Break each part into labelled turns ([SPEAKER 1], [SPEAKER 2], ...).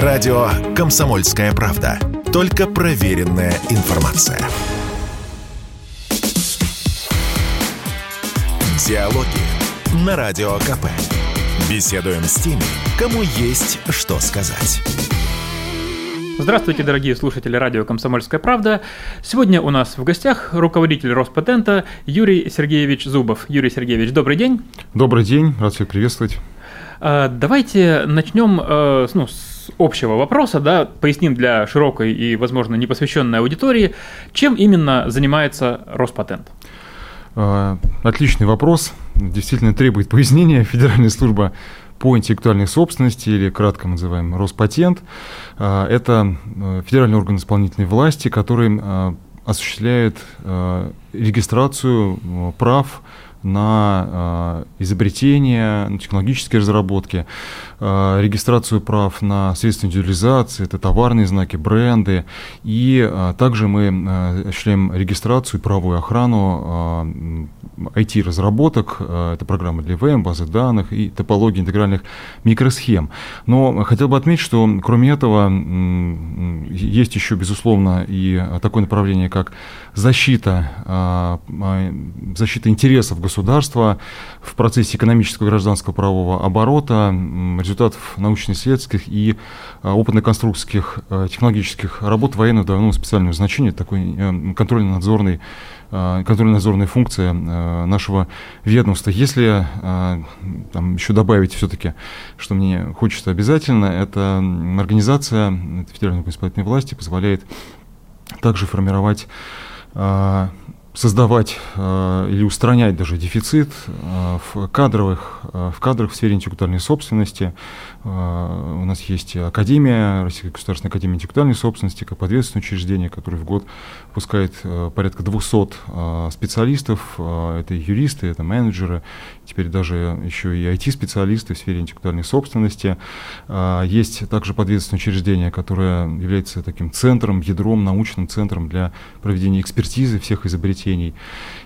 [SPEAKER 1] Радио «Комсомольская правда». Только проверенная информация. Диалоги на Радио КП. Беседуем с теми, кому есть что сказать.
[SPEAKER 2] Здравствуйте, дорогие слушатели радио «Комсомольская правда». Сегодня у нас в гостях руководитель Роспатента Юрий Сергеевич Зубов. Юрий Сергеевич, добрый день.
[SPEAKER 3] Добрый день, рад всех приветствовать.
[SPEAKER 2] А, давайте начнем э, ну, с общего вопроса, да, поясним для широкой и, возможно, непосвященной аудитории, чем именно занимается Роспатент.
[SPEAKER 3] А, отличный вопрос, действительно требует пояснения. Федеральная служба по интеллектуальной собственности, или кратко называем Роспатент, а, это э, федеральный орган исполнительной власти, который осуществляет регистрацию прав на изобретения, на технологические разработки, Э, регистрацию прав на средства индивидуализации, это товарные знаки, бренды, и э, также мы э, осуществляем регистрацию и правовую охрану IT-разработок, это программы для ВМ, базы данных и топологии интегральных микросхем. Но хотел бы отметить, что кроме этого есть еще, безусловно, и такое направление, как защита, защита интересов государства в процессе экономического гражданского правового оборота, результатов научно-исследовательских и а, опытно-конструкторских а, технологических работ военного давно специального значения, такой э, контрольно-надзорный а, контрольно-надзорная функция нашего ведомства. Если там, еще добавить все-таки, что мне хочется обязательно, это организация федеральной исполнительной власти позволяет также формировать создавать э, или устранять даже дефицит э, в кадровых, э, в кадрах в сфере интеллектуальной собственности. У нас есть Академия, Российская государственная академия интеллектуальной собственности, как подветственное учреждение, которое в год выпускает порядка 200 э, специалистов. Это юристы, это менеджеры, теперь даже еще и IT-специалисты в сфере интеллектуальной собственности. Э, есть также подветственное учреждение, которое является таким центром, ядром, научным центром для проведения экспертизы всех изобретений.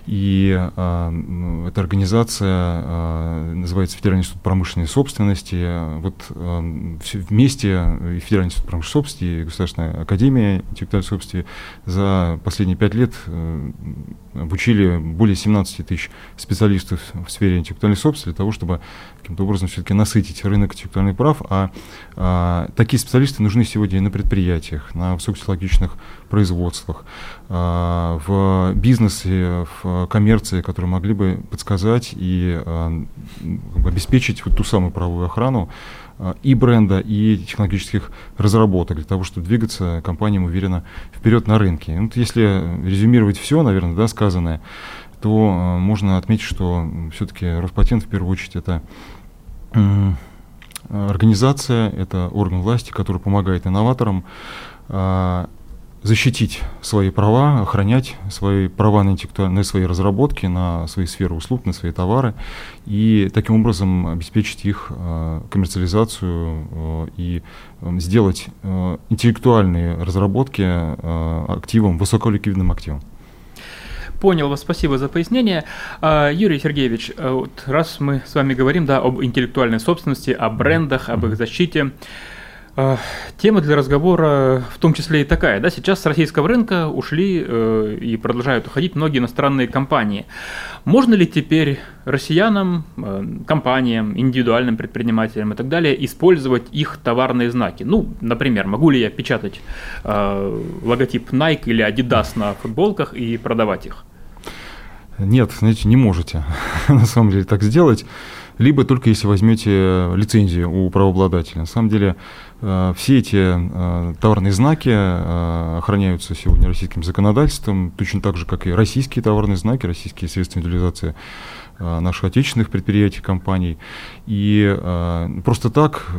[SPEAKER 3] И э, эта организация э, называется Федеральный институт промышленной собственности. Вот э, вместе и Федеральный институт промышленной собственности, и Государственная академия интеллектуальной собственности за последние пять лет э, обучили более 17 тысяч специалистов в сфере интеллектуальной собственности для того, чтобы каким-то образом все-таки насытить рынок интеллектуальных прав. А, а такие специалисты нужны сегодня и на предприятиях, на высокотехнологичных производствах, а, в бизнесе, в коммерции, которые могли бы подсказать и а, обеспечить вот ту самую правовую охрану, а, и бренда, и технологических разработок для того, чтобы двигаться компаниям уверенно вперед на рынке. Вот если резюмировать все, наверное, да, сказанное, то э, можно отметить, что все-таки Роспатент в первую очередь это э, организация, это орган власти, который помогает инноваторам э, защитить свои права, охранять свои права на, на свои разработки, на свои сферы услуг, на свои товары и таким образом обеспечить их э, коммерциализацию э, и э, сделать интеллектуальные разработки активом, высоколиквидным активом.
[SPEAKER 2] Понял вас, спасибо за пояснение. А, Юрий Сергеевич, э, вот раз мы с вами говорим да, об интеллектуальной собственности, о брендах, об их защите, тема для разговора в том числе и такая. Да? Сейчас с российского рынка ушли э, и продолжают уходить многие иностранные компании. Можно ли теперь россиянам, э, компаниям, индивидуальным предпринимателям и так далее использовать их товарные знаки? Ну, например, могу ли я печатать э, логотип Nike или Adidas на футболках и продавать их?
[SPEAKER 3] Нет, знаете, не можете на самом деле так сделать либо только если возьмете лицензию у правообладателя. На самом деле все эти э, товарные знаки э, охраняются сегодня российским законодательством, точно так же, как и российские товарные знаки, российские средства индивидуализации наших отечественных предприятий, компаний. И просто так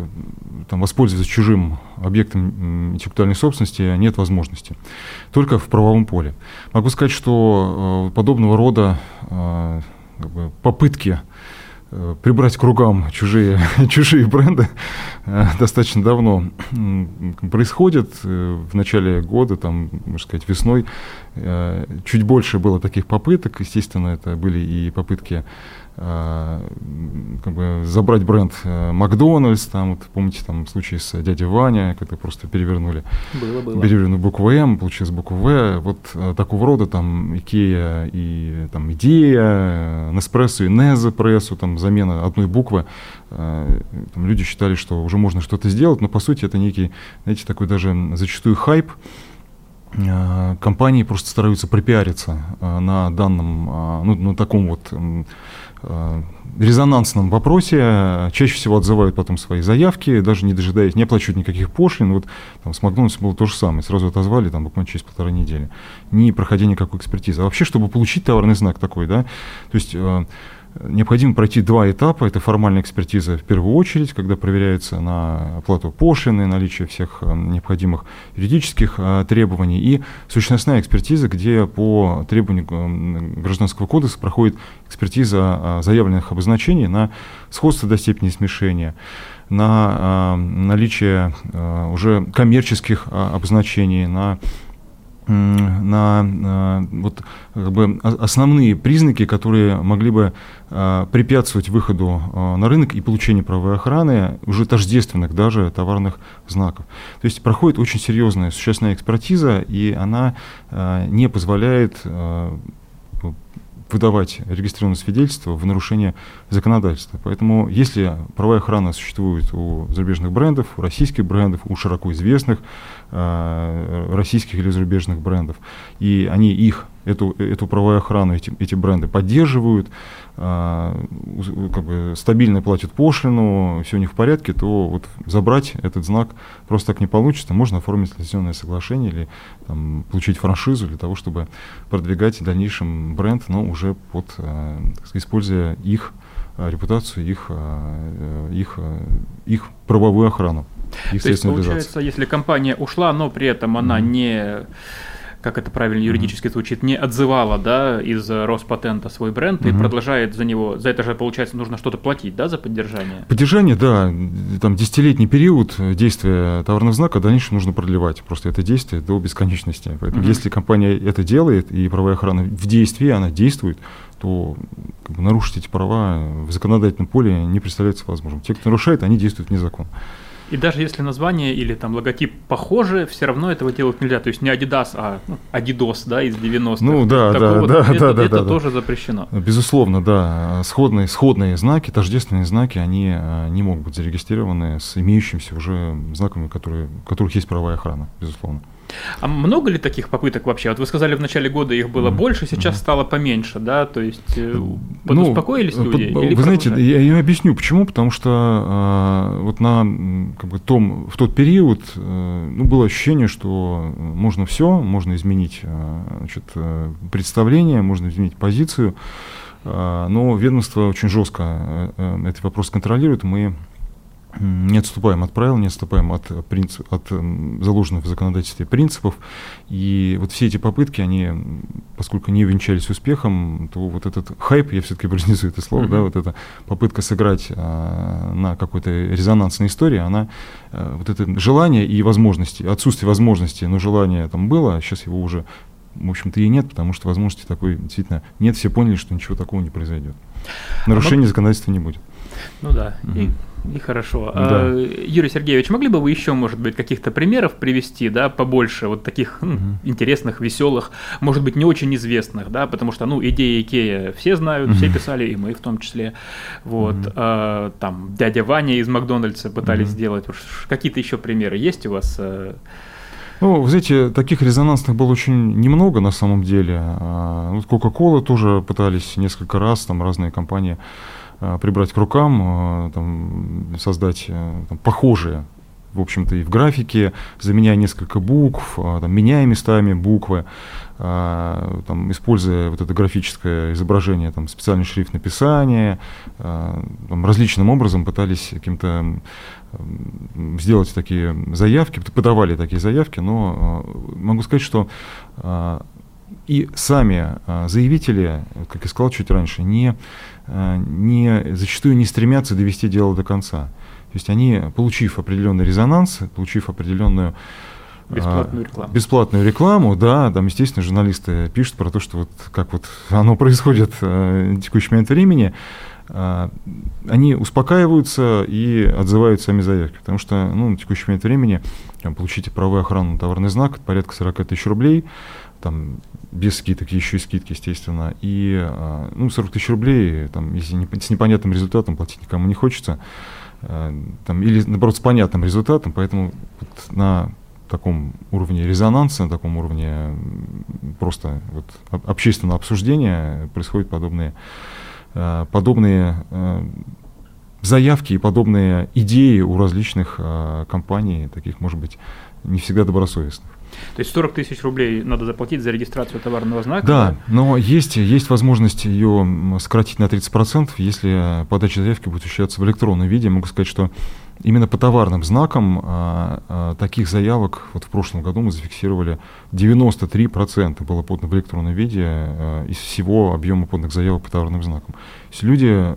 [SPEAKER 3] там, воспользоваться чужим объектом интеллектуальной собственности нет возможности. Только в правовом поле. Могу сказать, что подобного рода как бы, попытки Э, прибрать к рукам чужие, чужие бренды э, достаточно давно происходит. Э, в начале года, там, можно сказать, весной, чуть больше было таких попыток. Естественно, это были и попытки как бы забрать бренд Макдональдс, там, вот, помните, там случай с дядей Ваня, когда просто перевернули,
[SPEAKER 2] было, было.
[SPEAKER 3] перевернули букву М, получилось букву В, вот такого рода там Икея и там Идея, Неспрессо и Незапрессо, там замена одной буквы, там, люди считали, что уже можно что-то сделать, но по сути это некий, знаете, такой даже зачастую хайп, Э, компании просто стараются пропиариться э, на данном, э, ну, на таком вот резонансном вопросе, чаще всего отзывают потом свои заявки, даже не дожидаясь, не оплачивают никаких пошлин. Вот там с Макдональдсом было то же самое, сразу отозвали там буквально через полторы недели, не проходя никакой экспертизы. А вообще, чтобы получить товарный знак такой, да, то есть необходимо пройти два этапа. Это формальная экспертиза в первую очередь, когда проверяется на оплату пошлины, наличие всех э, необходимых юридических э, требований, и сущностная экспертиза, где по требованию э, Гражданского кодекса проходит экспертиза заявленных обозначений на сходство до степени смешения на наличие уже коммерческих обозначений, на на, на вот, как бы основные признаки, которые могли бы а, препятствовать выходу а, на рынок и получению правовой охраны уже тождественных даже товарных знаков. То есть проходит очень серьезная существенная экспертиза, и она а, не позволяет выдавать регистрированное свидетельство в нарушение законодательства. Поэтому если правовая охрана существует у зарубежных брендов, у российских брендов, у широко известных э, российских или зарубежных брендов, и они их эту, эту правовую охрану, эти, эти бренды поддерживают, а, как бы стабильно платят пошлину, все у них в порядке, то вот забрать этот знак просто так не получится. Можно оформить лицензионное соглашение или там, получить франшизу для того, чтобы продвигать в дальнейшем бренд, но уже под, сказать, используя их репутацию, их, их, их правовую охрану.
[SPEAKER 2] То есть, получается, если компания ушла, но при этом она mm-hmm. не как это правильно юридически звучит, не отзывала, да, из Роспатента свой бренд угу. и продолжает за него, за это же, получается, нужно что-то платить, да, за поддержание?
[SPEAKER 3] Поддержание, да, там десятилетний период действия товарного знака, дальше нужно продлевать просто это действие до бесконечности. Поэтому угу. если компания это делает, и правовая охрана в действии, она действует, то как бы, нарушить эти права в законодательном поле не представляется возможным. Те, кто нарушает, они действуют вне закона.
[SPEAKER 2] И даже если название или там логотип похожи, все равно этого делать нельзя. То есть не Adidas, а ну, Adidas, да, из 90-х.
[SPEAKER 3] Ну да, да, да,
[SPEAKER 2] это,
[SPEAKER 3] да, да,
[SPEAKER 2] это
[SPEAKER 3] да,
[SPEAKER 2] тоже да. запрещено.
[SPEAKER 3] Безусловно, да. Сходные, сходные знаки, тождественные знаки, они а, не могут быть зарегистрированы с имеющимися уже знаками, которые, у которых есть правовая охрана, безусловно.
[SPEAKER 2] А много ли таких попыток вообще? Вот вы сказали, в начале года их было больше, сейчас mm-hmm. стало поменьше, да? То есть э, ну, подуспокоились ну, люди?
[SPEAKER 3] Под, вы знаете, я, я объясню, почему. Потому что э, вот на как бы, том, в тот период э, ну, было ощущение, что можно все, можно изменить э, значит, представление, можно изменить позицию, э, но ведомство очень жестко э, э этот вопрос контролирует. Мы не отступаем от правил, не отступаем от, принцип, от заложенных в законодательстве принципов. И вот все эти попытки, они, поскольку не венчались успехом, то вот этот хайп, я все-таки произнесу это слово, mm-hmm. да, вот эта попытка сыграть а, на какой-то резонансной истории, она, а, вот это желание и возможности, отсутствие возможности, но желание там было, а сейчас его уже, в общем-то, и нет, потому что возможности такой действительно нет, все поняли, что ничего такого не произойдет. Нарушения а законодательства не будет.
[SPEAKER 2] Ну да. Угу. И и хорошо. Да. А, Юрий Сергеевич, могли бы вы еще, может быть, каких-то примеров привести, да, побольше вот таких угу. интересных, веселых, может быть, не очень известных, да, потому что, ну, идеи Икея все знают, угу. все писали, и мы в том числе. Вот, угу. а, там, дядя Ваня из Макдональдса пытались угу. сделать. Какие-то еще примеры есть у вас? Э?
[SPEAKER 3] Ну, вы знаете, таких резонансных было очень немного на самом деле. А, вот Coca-Cola тоже пытались несколько раз, там разные компании прибрать к рукам, э, там, создать э, там, похожие, в общем-то, и в графике, заменяя несколько букв, там, меняя местами буквы, там, используя вот это графическое изображение, там, специальный шрифт написания, там, различным образом пытались каким-то сделать такие заявки, подавали такие заявки, но могу сказать, что и сами заявители, как я сказал чуть раньше, не Э, не, зачастую не стремятся довести дело до конца. То есть они, получив определенный резонанс, получив определенную
[SPEAKER 2] э, Бесплатную рекламу.
[SPEAKER 3] Бесплатную рекламу, да, там, естественно, журналисты пишут про то, что вот как вот оно происходит э, в текущий момент времени, а, они успокаиваются и отзывают сами заявки, потому что ну, на текущий момент времени там, получите правовую охрану на товарный знак, порядка 40 тысяч рублей, там, без скидок, еще и скидки, естественно, и а, ну, 40 тысяч рублей, там, если не, с непонятным результатом платить никому не хочется, а, там, или, наоборот, с понятным результатом, поэтому вот на таком уровне резонанса, на таком уровне просто вот, общественного обсуждения происходят подобные Э, подобные заявки и подобные идеи у различных компаний, таких, может быть, не всегда добросовестных.
[SPEAKER 2] То есть 40 тысяч рублей надо заплатить за регистрацию товарного знака?
[SPEAKER 3] Да, но есть, есть возможность ее сократить на 30%, если подача заявки будет осуществляться в электронном виде. Могу сказать, что именно по товарным знакам а, а, таких заявок вот в прошлом году мы зафиксировали 93% было подано в электронном виде а, из всего объема поданных заявок по товарным знакам. То есть люди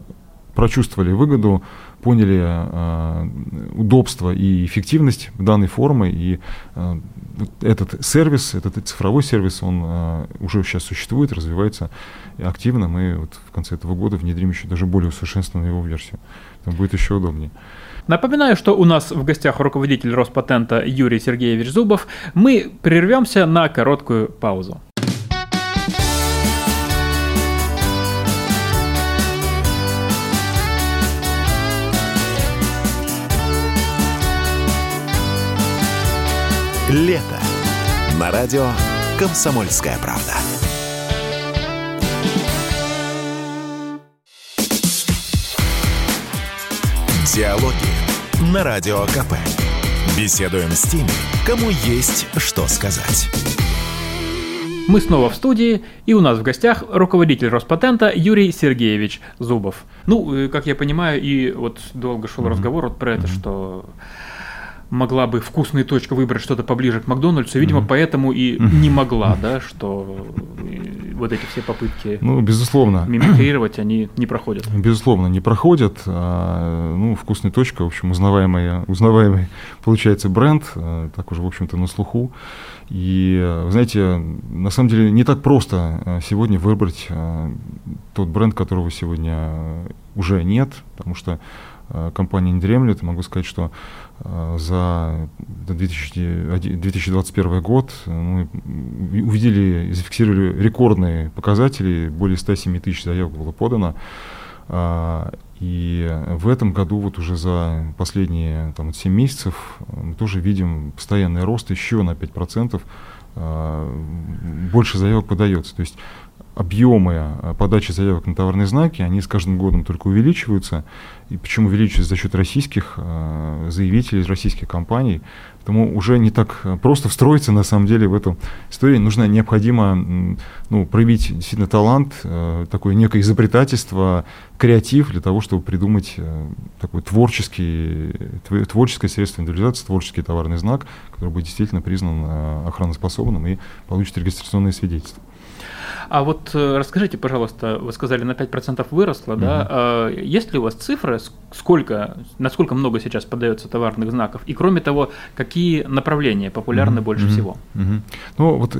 [SPEAKER 3] прочувствовали выгоду, поняли э, удобство и эффективность данной формы, и э, этот сервис, этот цифровой сервис, он э, уже сейчас существует, развивается активно. Мы вот в конце этого года внедрим еще даже более усовершенствованную его версию. Там будет еще удобнее.
[SPEAKER 2] Напоминаю, что у нас в гостях руководитель Роспатента Юрий Сергеевич Зубов. Мы прервемся на короткую паузу.
[SPEAKER 1] Лето. На радио «Комсомольская правда». Диалоги на Радио КП. Беседуем с теми, кому есть что сказать.
[SPEAKER 2] Мы снова в студии, и у нас в гостях руководитель Роспатента Юрий Сергеевич Зубов. Ну, э, как я понимаю, и вот долго шел mm-hmm. разговор вот про это, mm-hmm. что могла бы вкусная точка выбрать что-то поближе к Макдональдсу, видимо, mm-hmm. поэтому и mm-hmm. не могла, да, что э, вот эти все попытки
[SPEAKER 3] ну, безусловно.
[SPEAKER 2] мимикрировать, они не проходят.
[SPEAKER 3] Безусловно, не проходят. А, ну, вкусная точка, в общем, узнаваемый, узнаваемый получается бренд, а, так уже, в общем-то, на слуху. И, вы знаете, на самом деле не так просто а, сегодня выбрать тот бренд, которого сегодня уже нет, потому что компания не дремлет. Могу сказать, что Э, за 2021 год мы увидели и зафиксировали рекордные показатели, более 107 тысяч заявок было подано. А, и в этом году, вот уже за последние там, 7 месяцев, мы тоже видим постоянный рост еще на 5%. А, больше заявок подается. То есть объемы э, подачи заявок на товарные знаки, они с каждым годом только увеличиваются. И почему увеличиваются за счет российских э, заявителей, российских компаний. Поэтому уже не так э, просто встроиться на самом деле в эту историю. Нужно необходимо ну, проявить действительно талант, такое некое изобретательство, креатив для того, чтобы придумать такой творческий, творческое средство индивидуализации, творческий товарный знак, который будет действительно признан охраноспособным и получит регистрационное свидетельство.
[SPEAKER 2] А вот э, расскажите, пожалуйста, вы сказали, на 5% выросло, угу. да? А есть ли у вас цифры, сколько, насколько много сейчас подается товарных знаков? И кроме того, какие направления популярны угу. больше угу. всего?
[SPEAKER 3] Угу. Ну, вот,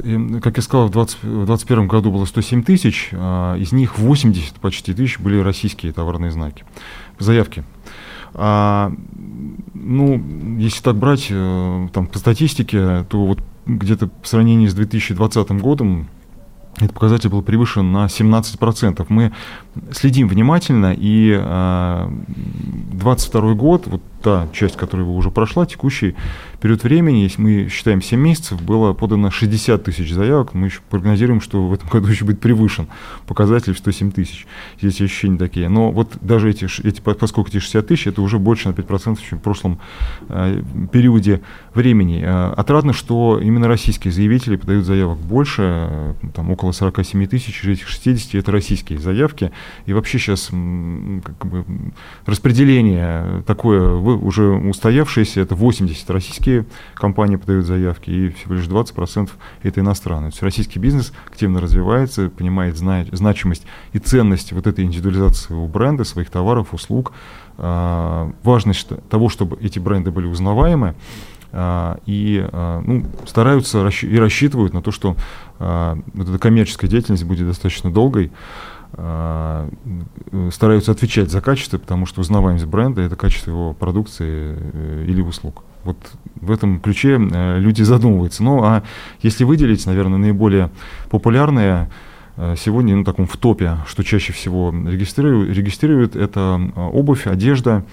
[SPEAKER 3] как я сказал, в 2021 году было 107 тысяч, а из них 80 почти тысяч были российские товарные знаки, заявки. А, ну, если так брать, э, там, по статистике, то вот где-то в сравнении с 2020 годом этот показатель был превышен на 17%. Мы следим внимательно, и 2022 год, вот та часть, которая уже прошла, текущий период времени, если мы считаем 7 месяцев, было подано 60 тысяч заявок, мы еще прогнозируем, что в этом году еще будет превышен показатель в 107 тысяч. Здесь ощущения такие. Но вот даже эти, эти поскольку эти 60 тысяч, это уже больше на 5%, чем в прошлом э, периоде времени. Э, отрадно, что именно российские заявители подают заявок больше, э, там около 47 тысяч, из этих 60 это российские заявки. И вообще сейчас как бы, распределение такое уже устоявшееся, это 80 российские компании подают заявки, и всего лишь 20% это иностранные. То есть российский бизнес активно развивается, понимает значимость и ценность вот этой индивидуализации своего бренда, своих товаров, услуг, а, важность того, чтобы эти бренды были узнаваемы, а, и а, ну, стараются и рассчитывают на то, что вот эта коммерческая деятельность будет достаточно долгой, стараются отвечать за качество, потому что узнаваемость бренда – это качество его продукции э, или услуг. Вот в этом ключе э, люди задумываются. Ну, а если выделить, наверное, наиболее популярные э, сегодня, ну, таком в топе, что чаще всего регистрируют, регистрируют это э, обувь, одежда,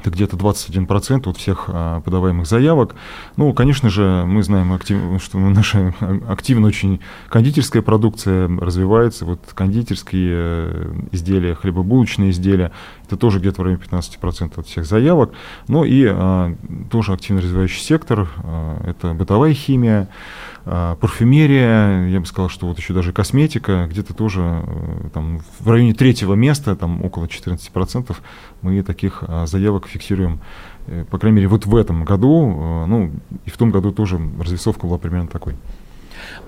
[SPEAKER 3] это где-то 21% от всех а, подаваемых заявок. Ну, конечно же, мы знаем, актив, что наша активно очень кондитерская продукция развивается. Вот кондитерские э, изделия, хлебобулочные изделия, это тоже где-то в районе 15% от всех заявок. Ну и а, тоже активно развивающий сектор, а, это бытовая химия, парфюмерия, я бы сказал, что вот еще даже косметика, где-то тоже э, там, в районе третьего места, там около 14% мы таких а, заявок фиксируем. Э, по крайней мере, вот в этом году, э, ну и в том году тоже развесовка была примерно такой.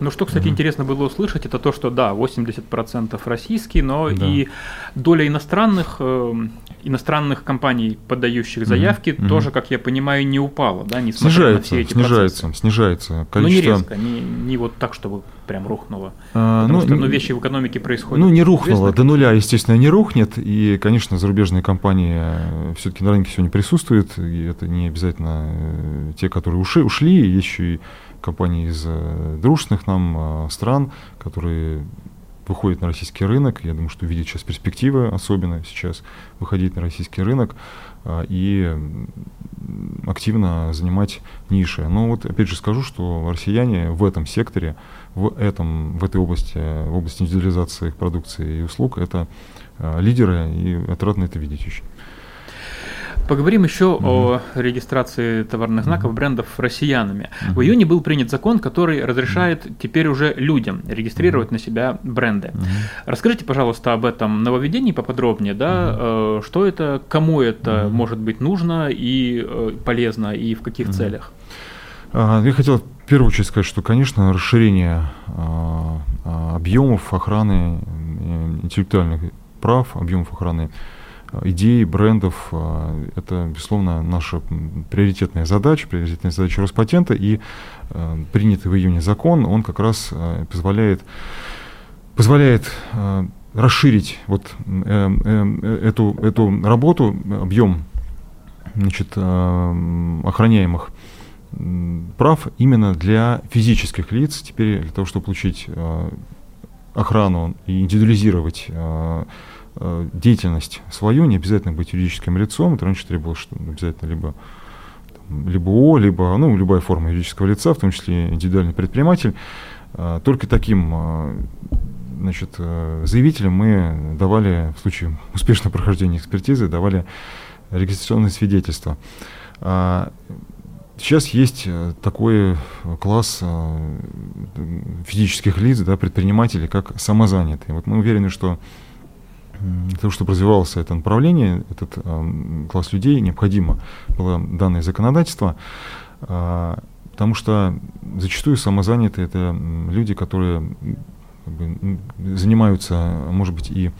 [SPEAKER 2] Ну, что, кстати, mm-hmm. интересно было услышать, это то, что да, 80% российские, но да. и доля иностранных, э, иностранных компаний, подающих заявки, mm-hmm. тоже, как я понимаю, не упала, да, несмотря
[SPEAKER 3] снижается,
[SPEAKER 2] на все эти
[SPEAKER 3] снижается,
[SPEAKER 2] процессы.
[SPEAKER 3] снижается.
[SPEAKER 2] Количество... Ну, не резко, не, не вот так, чтобы прям рухнуло. А, Потому ну, что ну, вещи в экономике происходят.
[SPEAKER 3] Ну, не рухнуло, до нуля, естественно, не рухнет. И, конечно, зарубежные компании э, все-таки на рынке сегодня присутствуют. И это не обязательно э, те, которые ушли, ушли еще и компании из э, дружественных нам э, стран, которые выходят на российский рынок. Я думаю, что видят сейчас перспективы, особенно сейчас выходить на российский рынок э, и активно занимать ниши. Но вот опять же скажу, что россияне в этом секторе, в, этом, в этой области, в области индивидуализации их продукции и услуг, это лидеры, и отрадно это видеть очень.
[SPEAKER 2] Поговорим еще угу. о регистрации товарных знаков брендов россиянами. Угу. В июне был принят закон, который разрешает угу. теперь уже людям регистрировать на себя бренды. Угу. Расскажите, пожалуйста, об этом нововведении поподробнее, да, э, что это, кому это угу. может быть нужно и э, полезно, и в каких угу. целях?
[SPEAKER 3] А, я хотел в первую очередь сказать, что, конечно, расширение а, а, объемов охраны э, интеллектуальных прав, объемов охраны идей, брендов. А, это, безусловно, наша приоритетная задача, приоритетная задача Роспатента. И а, принятый в июне закон, он как раз а, позволяет, позволяет расширить вот э, э, эту, эту работу, объем значит, охраняемых прав именно для физических лиц. Теперь для того, чтобы получить охрану и индивидуализировать деятельность свою, не обязательно быть юридическим лицом. Это раньше требовалось, что обязательно либо либо ООО, либо ну, любая форма юридического лица, в том числе индивидуальный предприниматель. Э, только таким э, значит, заявителям мы давали, в случае успешного прохождения экспертизы, давали регистрационные свидетельства. Сейчас есть такой класс физических лиц, да, предпринимателей, как самозанятые. Вот мы уверены, что для того, чтобы развивалось это направление, этот э, класс людей, необходимо было данное законодательство, э, потому что зачастую самозанятые это люди, которые как бы, занимаются, может быть, и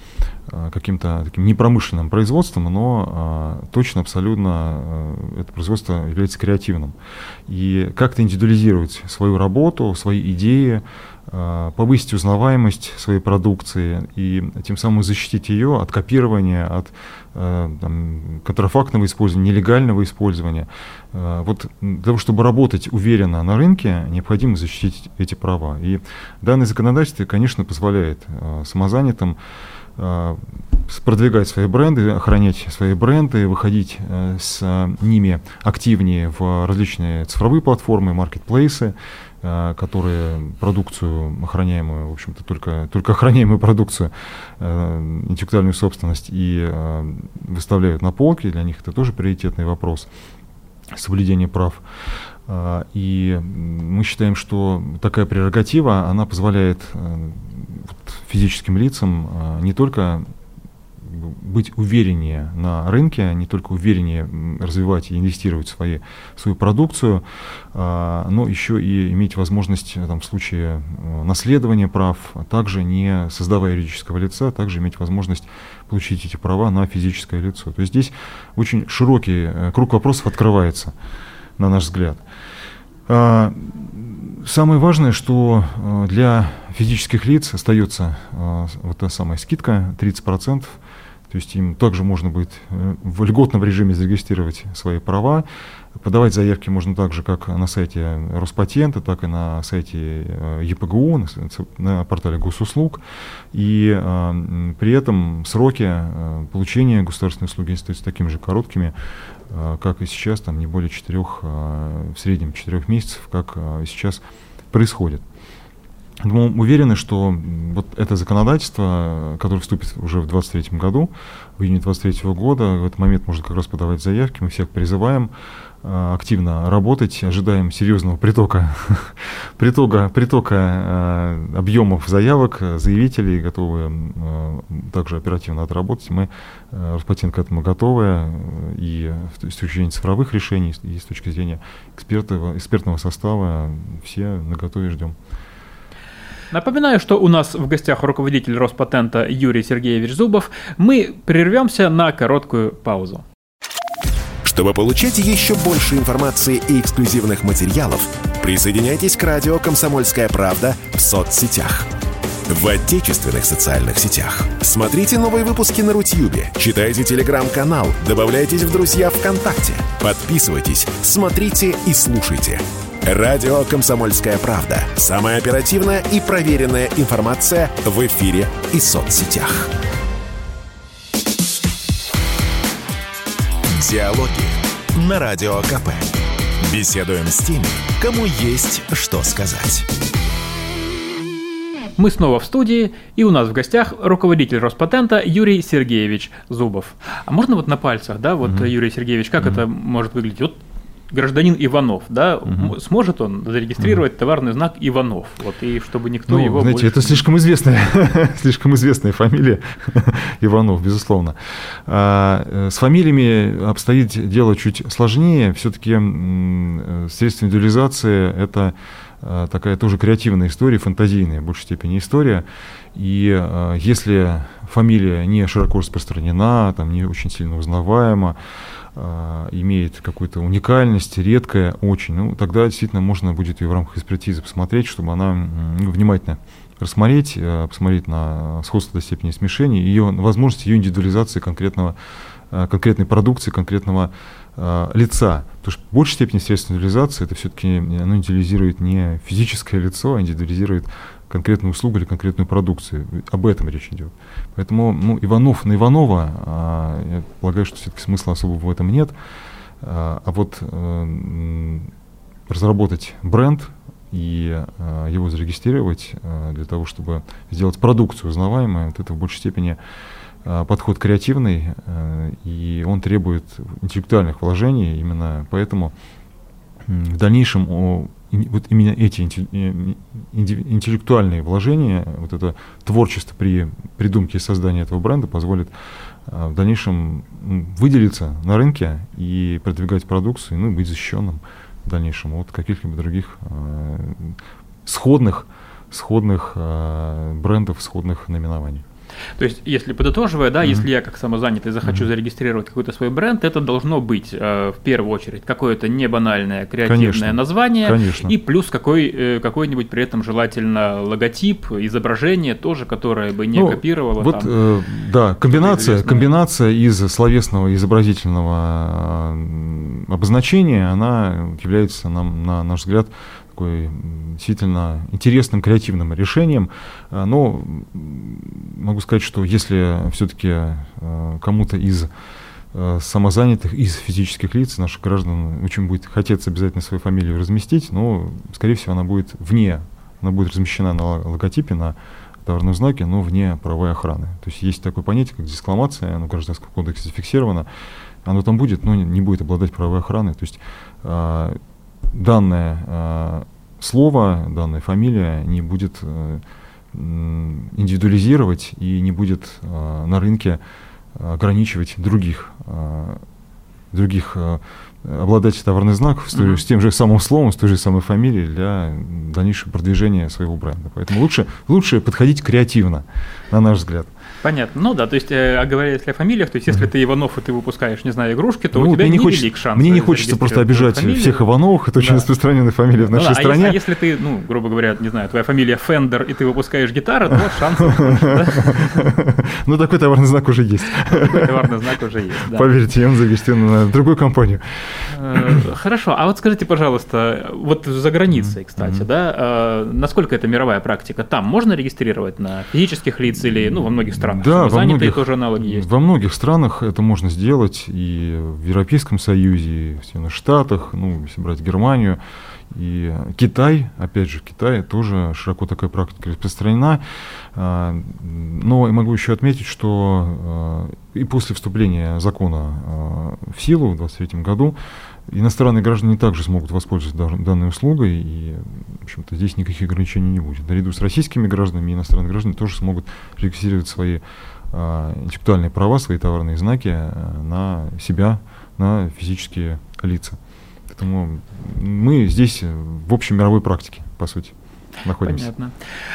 [SPEAKER 3] э, каким-то таким непромышленным производством, но э, точно, абсолютно э, это производство является креативным. И как-то индивидуализировать свою работу, свои идеи, повысить узнаваемость своей продукции и тем самым защитить ее от копирования, от э, там, контрафактного использования, нелегального использования. Э, вот для того, чтобы работать уверенно на рынке, необходимо защитить эти права. И данное законодательство, конечно, позволяет самозанятым продвигать свои бренды, охранять свои бренды, выходить с ними активнее в различные цифровые платформы, маркетплейсы, Э, которые продукцию охраняемую, в общем-то, только, только охраняемую продукцию, э, интеллектуальную собственность и э, выставляют на полки, для них это тоже приоритетный вопрос соблюдения прав. И мы считаем, что такая прерогатива, она позволяет физическим лицам не только быть увереннее на рынке, не только увереннее развивать и инвестировать в свои, свою продукцию, а, но еще и иметь возможность э, там, в случае э, наследования прав, а также не создавая юридического лица, также иметь возможность получить эти права на физическое лицо. То есть здесь очень широкий э, круг вопросов открывается, на наш взгляд. А, самое важное, что для физических лиц остается вот та самая скидка 30%. То есть им также можно будет в льготном режиме зарегистрировать свои права. Подавать заявки можно так же, как на сайте Роспатента, так и на сайте ЕПГУ, на портале госуслуг. И э, при этом сроки э, получения государственной услуги остаются такими же короткими, э, как и сейчас, там не более четырех, э, в среднем четырех месяцев, как э, сейчас происходит. Мы уверены, что вот это законодательство, которое вступит уже в 2023 году, в июне 2023 года, в этот момент можно как раз подавать заявки, мы всех призываем Э, активно работать, ожидаем серьезного притока, притока, притока э, объемов заявок, заявителей, готовы э, также оперативно отработать. Мы, Роспатент, к этому готовы, и с точки зрения цифровых решений, и с точки зрения экспертов, экспертного состава, все на готове ждем.
[SPEAKER 2] Напоминаю, что у нас в гостях руководитель Роспатента Юрий Сергеевич Зубов. Мы прервемся на короткую паузу.
[SPEAKER 1] Чтобы получать еще больше информации и эксклюзивных материалов, присоединяйтесь к радио «Комсомольская правда» в соцсетях. В отечественных социальных сетях. Смотрите новые выпуски на Рутьюбе, читайте телеграм-канал, добавляйтесь в друзья ВКонтакте, подписывайтесь, смотрите и слушайте. Радио «Комсомольская правда». Самая оперативная и проверенная информация в эфире и соцсетях. Диалоги на Радио КП. Беседуем с теми, кому есть что сказать.
[SPEAKER 2] Мы снова в студии, и у нас в гостях руководитель Роспатента Юрий Сергеевич Зубов. А можно вот на пальцах, да, вот, mm-hmm. Юрий Сергеевич, как mm-hmm. это может выглядеть? Вот гражданин Иванов, да, угу. сможет он зарегистрировать угу. товарный знак Иванов, вот и чтобы никто ну, его.
[SPEAKER 3] Знаете, больше... это слишком известная, слишком известная фамилия Иванов, безусловно. А, э, с фамилиями обстоит дело чуть сложнее. Все-таки э, средства индивидуализации это э, такая тоже креативная история, фантазийная в большей степени история. И если фамилия не широко распространена, там не очень сильно узнаваема, а, имеет какую-то уникальность, редкая очень, ну, тогда действительно можно будет ее в рамках экспертизы посмотреть, чтобы она ну, внимательно рассмотреть, э, посмотреть на сходство до степени смешения, ее возможность ее индивидуализации конкретного, э, конкретной продукции, конкретного лица. Потому что в большей степени средств индивидуализации это все-таки оно индивидуализирует не физическое лицо, а индивидуализирует конкретную услугу или конкретную продукцию. Об этом речь идет. Поэтому ну, Иванов на Иванова, а, я полагаю, что все-таки смысла особого в этом нет. А, а вот а, разработать бренд и а, его зарегистрировать а, для того, чтобы сделать продукцию узнаваемой, вот это в большей степени а, подход креативный, а, и он требует интеллектуальных вложений. Именно поэтому в дальнейшем вот именно эти э, интеллектуальные вложения, вот это творчество при придумке и создании этого бренда позволит а, в дальнейшем выделиться на рынке и продвигать продукцию, ну, быть защищенным в дальнейшем от каких-либо других э, сходных, сходных э, брендов, сходных наименований.
[SPEAKER 2] То есть, если подытоживая, да, mm-hmm. если я как самозанятый захочу mm-hmm. зарегистрировать какой-то свой бренд, это должно быть э, в первую очередь какое-то не банальное креативное Конечно. название Конечно. и плюс какой, э, какой-нибудь при этом желательно логотип, изображение тоже, которое бы не ну, копировало.
[SPEAKER 3] Вот, там, э, да, комбинация, комбинация из словесного изобразительного э, обозначения, она является, нам, на наш взгляд, такой действительно интересным, креативным решением. Э, но могу сказать, что если все-таки э, кому-то из э, самозанятых, из физических лиц, наших граждан, очень будет хотеться обязательно свою фамилию разместить, но, скорее всего, она будет вне, она будет размещена на логотипе, на товарном знаке, но вне правовой охраны. То есть есть такое понятие, как дискламация, оно в Гражданском кодексе зафиксировано, оно там будет, но не будет обладать правовой охраной. То есть данное э, слово, данная фамилия не будет э, индивидуализировать и не будет э, на рынке ограничивать других, э, других э, обладателей товарных знаков mm-hmm. с, с тем же самым словом, с той же самой фамилией для дальнейшего продвижения своего бренда. Поэтому лучше, лучше подходить креативно, на наш взгляд.
[SPEAKER 2] Понятно. Ну да, то есть, э, а говоря если о фамилиях, то есть, если ты Иванов и ты выпускаешь, не знаю, игрушки, то
[SPEAKER 3] Ну,
[SPEAKER 2] у тебя
[SPEAKER 3] не хочется,
[SPEAKER 2] шанс.
[SPEAKER 3] мне не хочется просто обижать
[SPEAKER 2] фамилию.
[SPEAKER 3] всех Ивановых, это очень
[SPEAKER 2] Да.
[SPEAKER 3] распространенная фамилия в
[SPEAKER 2] Ну
[SPEAKER 3] нашей
[SPEAKER 2] да, а
[SPEAKER 3] стране.
[SPEAKER 2] если, а если ты, ну, грубо говоря, не знаю, твоя фамилия Фендер, и ты выпускаешь гитары, то да?
[SPEAKER 3] Ну, такой товарный знак уже есть.
[SPEAKER 2] Такой товарный знак уже есть. да.
[SPEAKER 3] Поверьте, он зарегистрирован на другую компанию.
[SPEAKER 2] Э, Хорошо, а вот скажите, пожалуйста, вот за границей, кстати, да, э, насколько это мировая практика? Там можно регистрировать на физических лиц или, ну, во многих странах?
[SPEAKER 3] Да, во многих,
[SPEAKER 2] тоже аналоги есть.
[SPEAKER 3] во многих странах это можно сделать, и в Европейском Союзе, и в Соединенных Штатах, ну, если брать Германию, и Китай, опять же, в Китае тоже широко такая практика распространена. А, Но я могу еще отметить, что а, и после вступления закона а, в силу в 2023 году иностранные граждане также смогут воспользоваться данной услугой, и, в общем-то, здесь никаких ограничений не будет. Наряду с российскими гражданами иностранные граждане тоже смогут регистрировать свои а, интеллектуальные права, свои товарные знаки а, на себя, на физические лица. Поэтому мы здесь э, в общей мировой практике, по сути, находимся.
[SPEAKER 2] Понятно.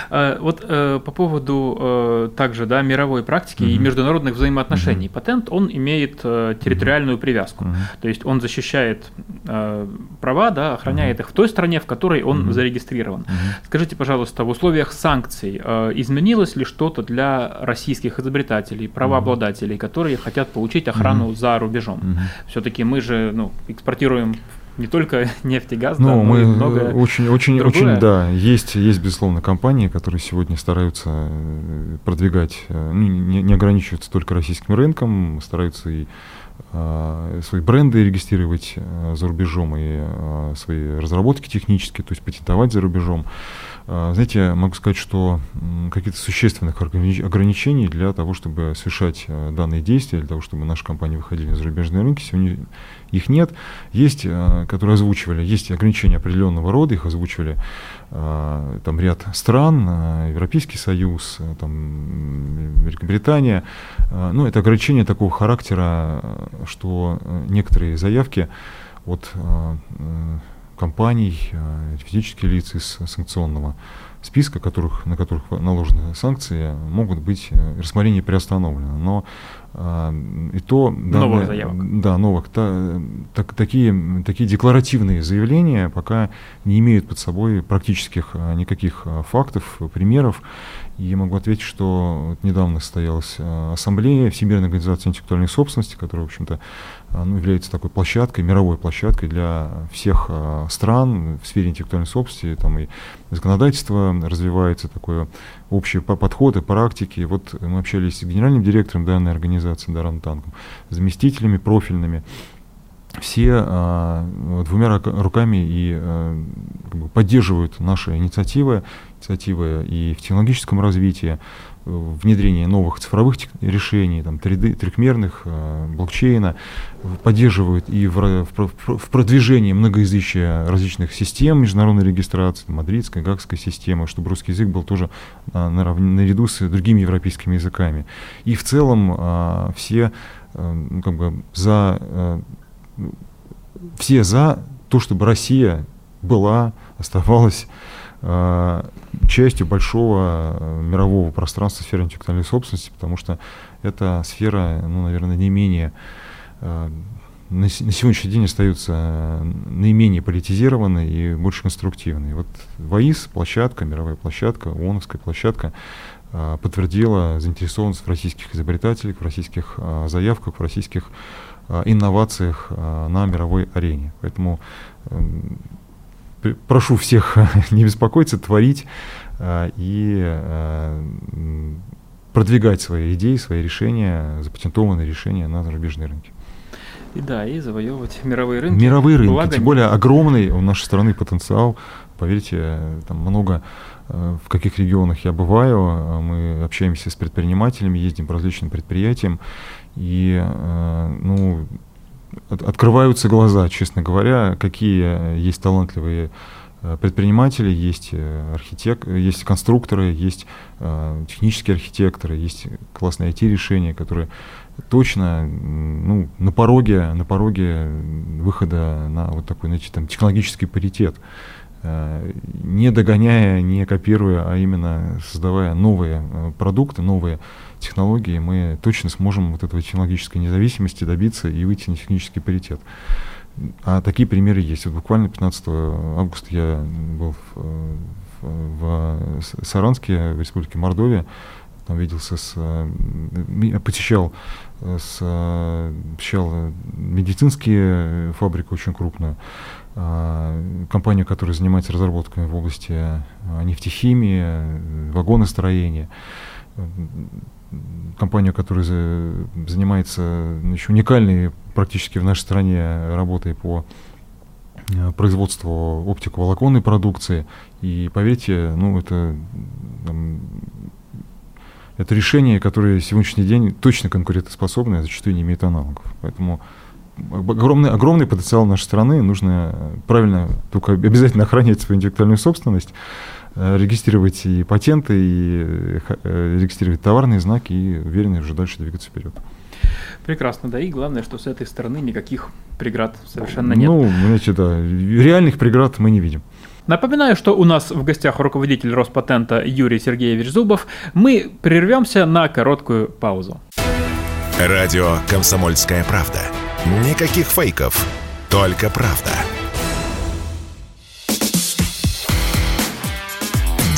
[SPEAKER 2] Э, Вот э, по поводу э, также да, мировой практики и
[SPEAKER 3] Мгм.
[SPEAKER 2] международных взаимоотношений. Патент, он имеет э, территориальную привязку.
[SPEAKER 3] Мгм.
[SPEAKER 2] То есть он защищает э, права, да, охраняет их в той стране, в которой он
[SPEAKER 3] Мгм.
[SPEAKER 2] зарегистрирован.
[SPEAKER 3] Мгм.
[SPEAKER 2] Скажите, пожалуйста, в условиях санкций э, изменилось ли что-то для российских изобретателей, правообладателей, которые хотят получить охрану за рубежом?
[SPEAKER 3] Мгм.
[SPEAKER 2] Все-таки мы же ну, экспортируем не только нефть и газ, да,
[SPEAKER 3] Ну,
[SPEAKER 2] но
[SPEAKER 3] мы
[SPEAKER 2] и многое
[SPEAKER 3] очень, очень,
[SPEAKER 2] другое.
[SPEAKER 3] очень, да, есть, есть, безусловно, компании, которые сегодня стараются э, продвигать, э, ну, не, не ограничиваться только российским рынком, стараются и свои бренды регистрировать э, за рубежом и э, свои разработки технические, то есть патентовать за рубежом. Э, Знаете, могу сказать, что каких-то существенных ограни- ограничений для того, чтобы совершать э, данные действия, для того, чтобы наши компании выходили на зарубежные рынки, сегодня их нет. Есть, э, которые озвучивали, есть ограничения определенного рода, их озвучивали э, там ряд стран, э, Европейский Союз, э, там, Великобритания. Э, Ну, это ограничения такого характера, э, что э, некоторые заявки от э, э, компаний, физических лиц из санкционного списка, которых, на которых наложены санкции, могут быть рассмотрение приостановлено. Но и то
[SPEAKER 2] Новых заявок.
[SPEAKER 3] Да, новых. Та- так- такие, такие декларативные заявления пока не имеют под собой практических никаких фактов, примеров. И могу ответить, что недавно состоялась а, ассамблея Всемирной организации интеллектуальной собственности, которая, в общем-то, а, ну, является такой площадкой, мировой площадкой для всех а, стран в сфере интеллектуальной собственности. Там и законодательство развивается, такое общие по- подходы, практики. Вот мы общались с генеральным директором данной организации Даром Танком, заместителями профильными. Все а, двумя рука- руками и как бы поддерживают наши инициативы, инициативы и в технологическом развитии, э, внедрение новых цифровых решений, там, 3D, трехмерных, э, блокчейна, поддерживают и в, в в про- в продвижении многоязычия различных систем международной регистрации, мадридской, гагской системы, чтобы русский язык был тоже а, наравне- наряду с другими европейскими языками. И в целом а, все э, ну, как бы за э, все за то, чтобы Россия была, оставалась э, частью большого э, мирового пространства сферы интеллектуальной собственности, потому что эта сфера, ну, наверное, не менее э, на, на сегодняшний день остается э, наименее политизированной и больше конструктивной. Вот ВАИС, площадка, мировая площадка, ООНовская площадка, э, подтвердила заинтересованность в российских изобретателях, в российских э, заявках, в российских э, инновациях на мировой арене. Поэтому эм, прошу всех не беспокоиться, творить э, и э, продвигать свои идеи, свои решения, запатентованные решения на зарубежные рынки.
[SPEAKER 2] И да, и завоевывать мировые рынки.
[SPEAKER 3] Мировые рынки,
[SPEAKER 2] Благо,
[SPEAKER 3] тем более огромный у нашей страны потенциал. Поверьте, там много э, в каких регионах я бываю, мы общаемся с предпринимателями, ездим по различным предприятиям, и ну, открываются глаза, честно говоря, какие есть талантливые э, предприниматели, есть э, архитек, есть конструкторы, есть э, технические архитекторы, есть классные IT-решения, которые точно ну, на пороге, на пороге выхода на вот такой, знаете, там, технологический паритет. не догоняя, не копируя, а именно создавая новые продукты, новые технологии, мы точно сможем вот этого технологической независимости добиться и выйти на технический паритет. А такие примеры есть. Вот буквально 15 августа я был в, в, в Саранске, в Республике Мордовия, там виделся с, посещал, с, посещал медицинские фабрики очень крупную, а, компанию, которая занимается разработками в области нефтехимии, вагоностроения компанию, которая занимается значит, уникальной практически в нашей стране работой по э, производству оптиковолоконной продукции. И поверьте, ну это, там, это решение, которое сегодняшний день точно конкурентоспособное, а зачастую не имеет аналогов. Поэтому огромный, огромный потенциал нашей страны, нужно правильно, только обязательно охранять свою интеллектуальную собственность, Э, регистрировать и патенты, и э, регистрировать товарные знаки, и уверенно уже дальше двигаться вперед.
[SPEAKER 2] Прекрасно, да, и главное, что с этой стороны никаких преград совершенно нет.
[SPEAKER 3] Ну, значит, да, реальных преград мы не видим.
[SPEAKER 2] Напоминаю, что у нас в гостях руководитель Роспатента Юрий Сергеевич Зубов. Мы прервемся на короткую паузу.
[SPEAKER 1] Радио «Комсомольская правда». Никаких фейков, только правда.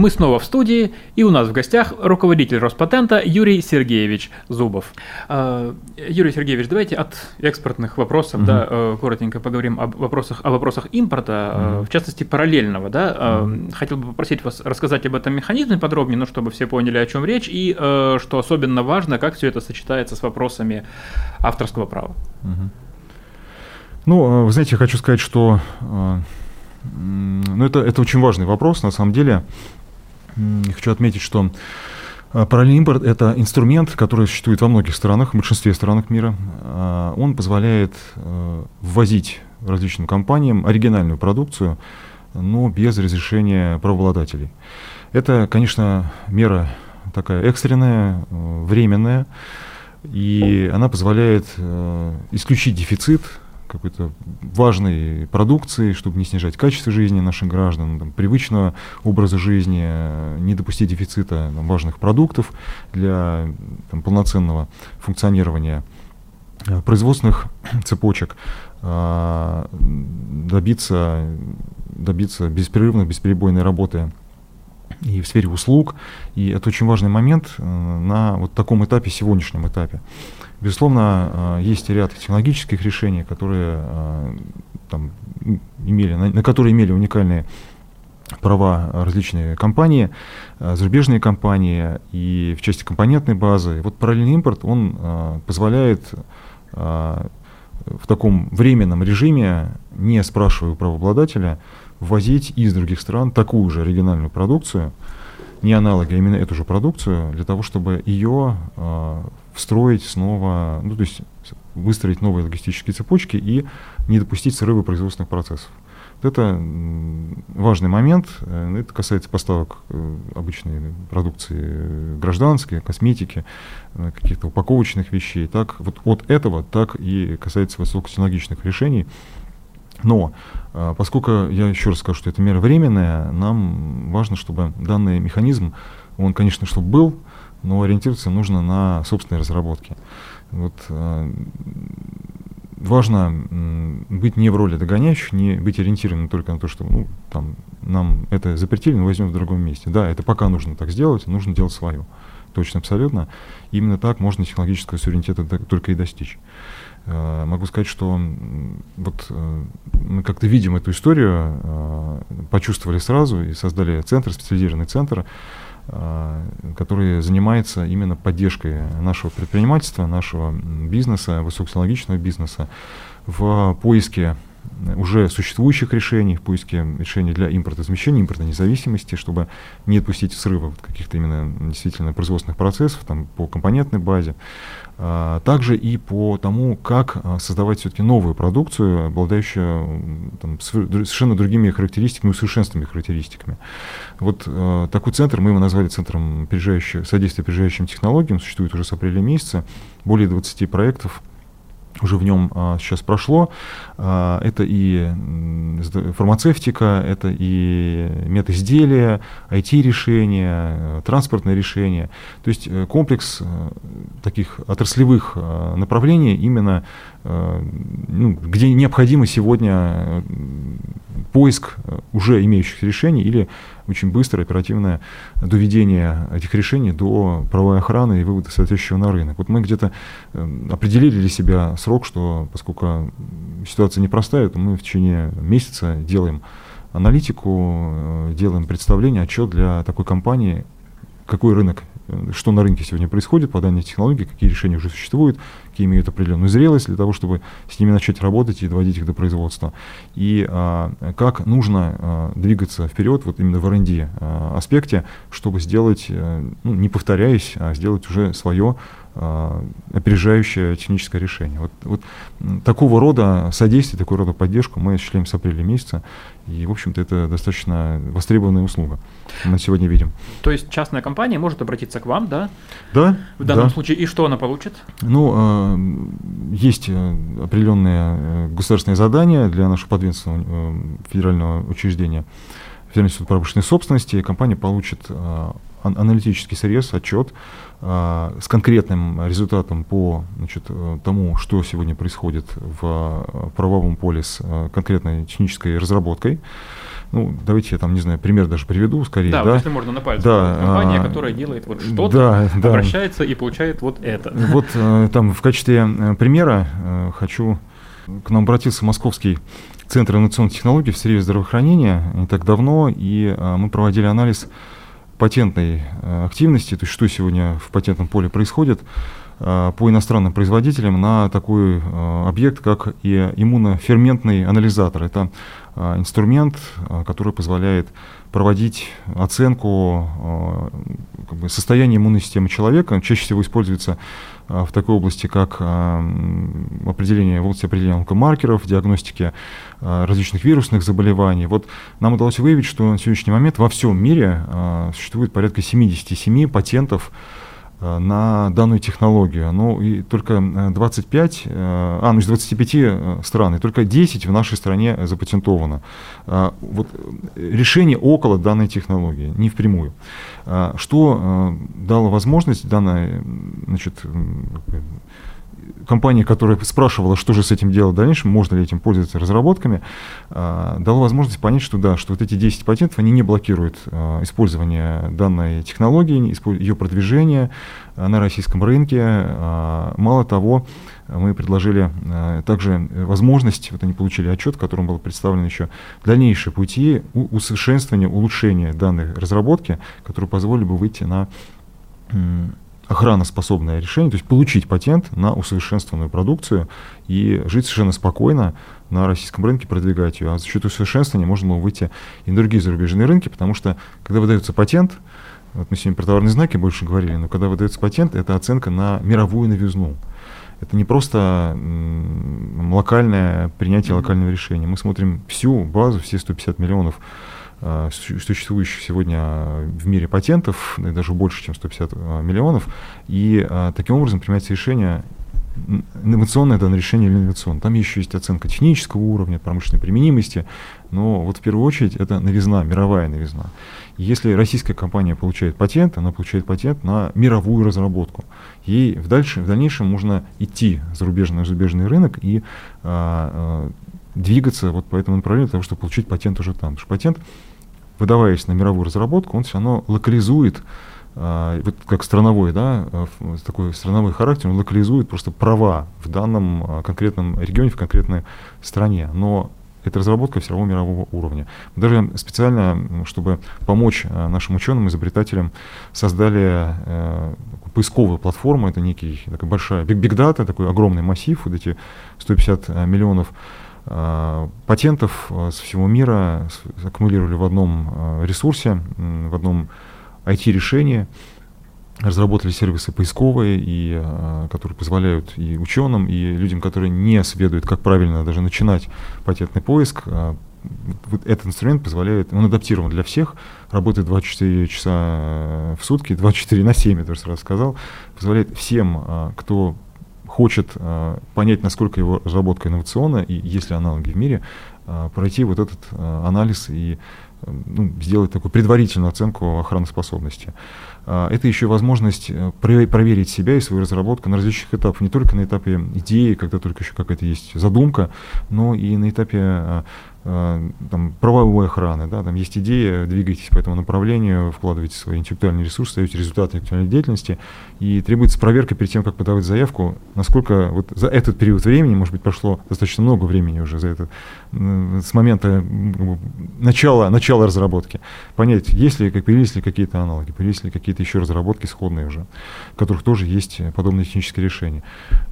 [SPEAKER 2] Мы снова в студии, и у нас в гостях руководитель Роспатента Юрий Сергеевич Зубов. А, Юрий Сергеевич, давайте от экспортных вопросов, угу. да, э, коротенько поговорим об вопросах, о вопросах импорта, угу. в частности параллельного, да. Угу. Хотел бы попросить вас рассказать об этом механизме подробнее, ну, чтобы все поняли, о чем речь, и что особенно важно, как все это сочетается с вопросами авторского права. Угу.
[SPEAKER 3] Ну, вы знаете, я хочу сказать, что ну, это, это очень важный вопрос, на самом деле. Хочу отметить, что а, Параллельный импорт – это инструмент, который существует во многих странах, в большинстве стран мира. А, он позволяет а, ввозить различным компаниям оригинальную продукцию, но без разрешения правообладателей. Это, конечно, мера такая экстренная, временная, и она позволяет исключить дефицит какой-то важной продукции, чтобы не снижать качество жизни наших граждан, там, привычного образа жизни, не допустить дефицита там, важных продуктов для там, полноценного функционирования э, производственных цепочек, а, добиться, добиться беспрерывной, бесперебойной работы и в сфере услуг. И это очень важный момент э, на вот таком этапе, сегодняшнем этапе. Безусловно, э, есть ряд технологических решений, которые э, там, имели, на, на которые имели уникальные права различные компании, зарубежные компании и в части компонентной базы. Вот параллельный импорт, он позволяет в таком временном режиме, не спрашивая у правообладателя, ввозить из других стран такую же оригинальную продукцию, не аналоги, а именно эту же продукцию, для того, чтобы ее э, встроить снова, ну, то есть выстроить новые логистические цепочки и не допустить срыва производственных процессов. Вот это важный момент. Э, это касается поставок э, обычной продукции гражданской, косметики, э, каких-то упаковочных вещей. Так, вот от этого так и касается высокотехнологичных решений, но а, поскольку, я еще раз скажу, что это мера временная, нам важно, чтобы данный механизм, он, конечно, чтобы был, но ориентироваться нужно на собственные разработки. Вот, а, важно быть не в роли догоняющих, не быть ориентированным только на то, что ну, там, нам это запретили, но возьмем в другом месте. Да, это пока нужно так сделать, нужно делать свое. Точно, абсолютно. Именно так можно технологического суверенитета только и достичь. Э, могу сказать, что вот э, мы как-то видим эту историю, э, почувствовали сразу и создали центр, специализированный центр, который занимается именно поддержкой нашего предпринимательства, нашего бизнеса, высокотехнологичного бизнеса в поиске уже существующих решений, в поиске решений для импортозамещения, импортной независимости, чтобы не допустить срыва каких-то именно действительно производственных процессов там, по компонентной базе. А, также и по тому, как а, создавать все-таки новую продукцию, обладающую там, совершенно другими характеристиками, усовершенствованными характеристиками. Вот э, такой центр, мы его назвали центром содействия опережающим технологиям, существует уже с апреля месяца, более 20 проектов уже в нем а, сейчас прошло. А, это и фармацевтика, это и медизделия, IT-решения, транспортные решения. То есть э, комплекс э, таких отраслевых э, направлений именно, ну, где необходимо сегодня поиск уже имеющихся решений или очень быстрое, оперативное доведение этих решений до правовой охраны и вывода соответствующего на рынок. Вот мы где-то э, определили для себя срок, что поскольку ситуация непростая, то мы в течение месяца делаем аналитику, э, делаем представление, отчет для такой компании, какой рынок Э, что на рынке сегодня происходит по данной технологии, какие решения уже существуют, какие имеют определенную зрелость для того, чтобы с ними начать работать и доводить их до производства. И а, как нужно а, двигаться вперед вот именно в R&D а, аспекте, чтобы сделать, а, ну, не повторяясь, а сделать уже свое опережающее техническое решение. Вот, вот такого рода содействие, такого рода поддержку мы осуществляем с апреля месяца, и, в общем-то, это достаточно востребованная услуга на сегодня видим.
[SPEAKER 2] То есть частная компания может обратиться к вам, да?
[SPEAKER 3] Да.
[SPEAKER 2] В данном
[SPEAKER 3] да.
[SPEAKER 2] случае, и что она получит?
[SPEAKER 3] Ну, э, есть э, определенные э, государственные задания для нашего подведомственного э, федерального учреждения, Федеральный институт промышленной собственности. Компания получит э, аналитический срез, отчет а, с конкретным результатом по значит, э, тому, что сегодня происходит в э, правовом поле с э, конкретной технической разработкой. Ну, давайте я там, не знаю, пример даже приведу скорее.
[SPEAKER 2] Да,
[SPEAKER 3] да?
[SPEAKER 2] если можно на пальце.
[SPEAKER 3] Да,
[SPEAKER 2] Компания,
[SPEAKER 3] а,
[SPEAKER 2] которая делает вот что-то, да, обращается да. и получает вот это.
[SPEAKER 3] Вот там в качестве примера хочу... К нам обратился московский Центр инновационных технологий в сфере здравоохранения не так давно, и мы проводили анализ патентной э, активности, то есть что сегодня в патентном поле происходит э, по иностранным производителям на такой э, объект, как и иммуноферментный анализатор. Это инструмент, который позволяет проводить оценку как бы, состояния иммунной системы человека. Чаще всего используется в такой области, как определение, в области определения онкомаркеров, диагностики различных вирусных заболеваний. Вот нам удалось выявить, что на сегодняшний момент во всем мире существует порядка 77 патентов на данную технологию. Ну и только 25, э, э, а, ну из 25 стран, и только 10 в нашей стране запатентовано. Вот решение около данной технологии, не впрямую. Что дало возможность данной, значит, компания, которая спрашивала, что же с этим делать в дальнейшем, можно ли этим пользоваться разработками, э, дала возможность понять, что да, что вот эти 10 патентов, они не блокируют э, использование данной технологии, ее продвижение э, на российском рынке. Мало того, мы предложили также возможность, вот они получили отчет, в котором было представлено еще дальнейшие пути усовершенствования, улучшения данной разработки, которые позволили бы выйти на охраноспособное решение, то есть получить патент на усовершенствованную продукцию и жить совершенно спокойно на российском рынке, продвигать ее. А за счет усовершенствования можно было выйти и на другие зарубежные рынки, потому что когда выдается патент, вот мы сегодня про товарные знаки больше говорили, но когда выдается патент, это оценка на мировую новизну. Это не просто локальное принятие локального решения. Мы смотрим всю базу, все 150 миллионов существующих сегодня в мире патентов, даже больше, чем 150 э, миллионов, и э, таким образом принимается решение инновационное это решение или инновационное. Там еще есть оценка технического уровня, промышленной применимости, но вот в первую очередь это новизна, мировая новизна. Если российская компания получает патент, она получает патент на мировую разработку. Ей в, дальше, в дальнейшем можно идти в зарубежный, зарубежный рынок и а, а, двигаться вот по этому направлению для того, чтобы получить патент уже там. Потому что патент выдаваясь на мировую разработку, он все равно локализует, э, вот как страновой, да, э, такой страновой характер, он локализует просто права в данном э, конкретном регионе, в конкретной стране. Но эта разработка все равно мирового уровня. Даже специально, чтобы помочь э, нашим ученым, изобретателям, создали э, поисковую платформу. Это некий такая большая data, такой огромный массив, вот эти 150 миллионов Патентов со всего мира аккумулировали в одном ресурсе, в одном IT-решении, разработали сервисы поисковые, и, которые позволяют и ученым, и людям, которые не сведают, как правильно даже начинать патентный поиск, вот этот инструмент позволяет, он адаптирован для всех, работает 24 часа э, в сутки, 24 на 7, я тоже сразу сказал, позволяет всем, кто хочет э, понять, насколько его разработка инновационна и есть ли аналоги в мире, пройти вот этот анализ и ну, сделать такую предварительную оценку охраноспособности. Это еще возможность проверить себя и свою разработку на различных этапах, не только на этапе идеи, когда только еще какая-то есть задумка, но и на этапе Э, там, правовой охраны, да, там есть идея, двигайтесь по этому направлению, вкладывайте свои интеллектуальные ресурсы, даете результаты интеллектуальной деятельности, и требуется проверка перед тем, как подавать заявку, насколько вот за этот период времени, может быть, прошло достаточно много времени уже за это, с момента начала, начала разработки, понять, есть ли, как, появились ли какие-то аналоги, появились ли какие-то еще разработки сходные уже, в которых тоже есть подобные технические решения.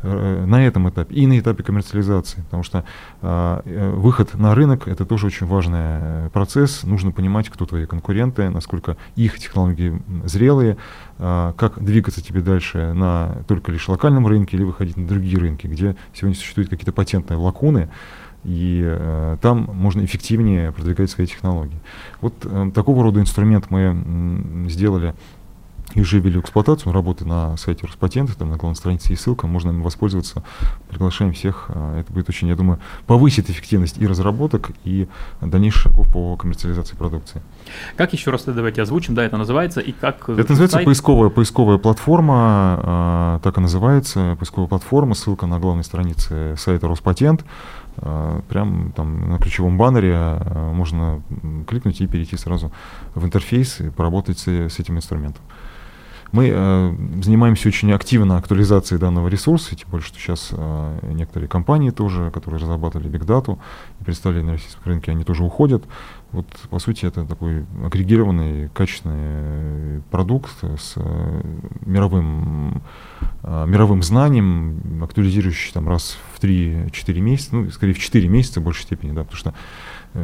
[SPEAKER 3] Э, на этом этапе и на этапе коммерциализации, потому что э, выход на рынок рынок — это тоже очень важный э, процесс. Нужно понимать, кто твои конкуренты, насколько их технологии зрелые, а, как двигаться тебе дальше на только лишь локальном рынке или выходить на другие рынки, где сегодня существуют какие-то патентные лакуны, и э, там можно эффективнее продвигать свои технологии. Вот э, такого рода инструмент мы э, сделали уже ввели в эксплуатацию, работы на сайте Роспатента, там на главной странице есть ссылка, можно им воспользоваться. Приглашаем всех. А, это будет очень, я думаю, повысит эффективность и разработок, и дальнейших шагов по коммерциализации продукции.
[SPEAKER 2] Как еще раз давайте озвучим, да, это называется, и как...
[SPEAKER 3] Это называется сайт? поисковая, поисковая платформа, э, так и называется, поисковая платформа, ссылка на главной странице сайта Роспатент. Э, прям там на ключевом баннере можно кликнуть и перейти сразу в интерфейс и поработать с, с этим инструментом. Мы э, занимаемся очень активно актуализацией данного ресурса, тем более, что сейчас э, некоторые компании тоже, которые разрабатывали Big Data и представляли на российском рынке, они тоже уходят. Вот, по сути, это такой агрегированный, качественный продукт с э, мировым, э, мировым знанием, актуализирующий там раз в 3-4 месяца, ну, скорее в 4 месяца в большей степени, да, потому что Э,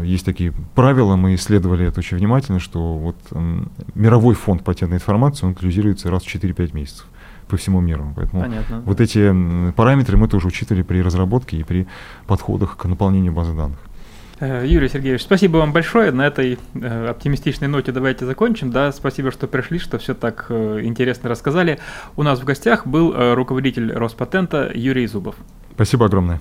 [SPEAKER 3] есть такие правила, мы исследовали это очень внимательно, что вот э, мировой фонд патентной информации, он актуализируется раз в 4-5 месяцев по всему миру. Поэтому Понятно. вот эти параметры мы тоже учитывали при разработке и при подходах к наполнению базы данных.
[SPEAKER 2] Э, Юрий Сергеевич, спасибо вам большое. На этой э, оптимистичной ноте давайте закончим. Да, спасибо, что пришли, что все так э, интересно рассказали. У нас в гостях был э, руководитель Роспатента Юрий Зубов.
[SPEAKER 3] Спасибо огромное.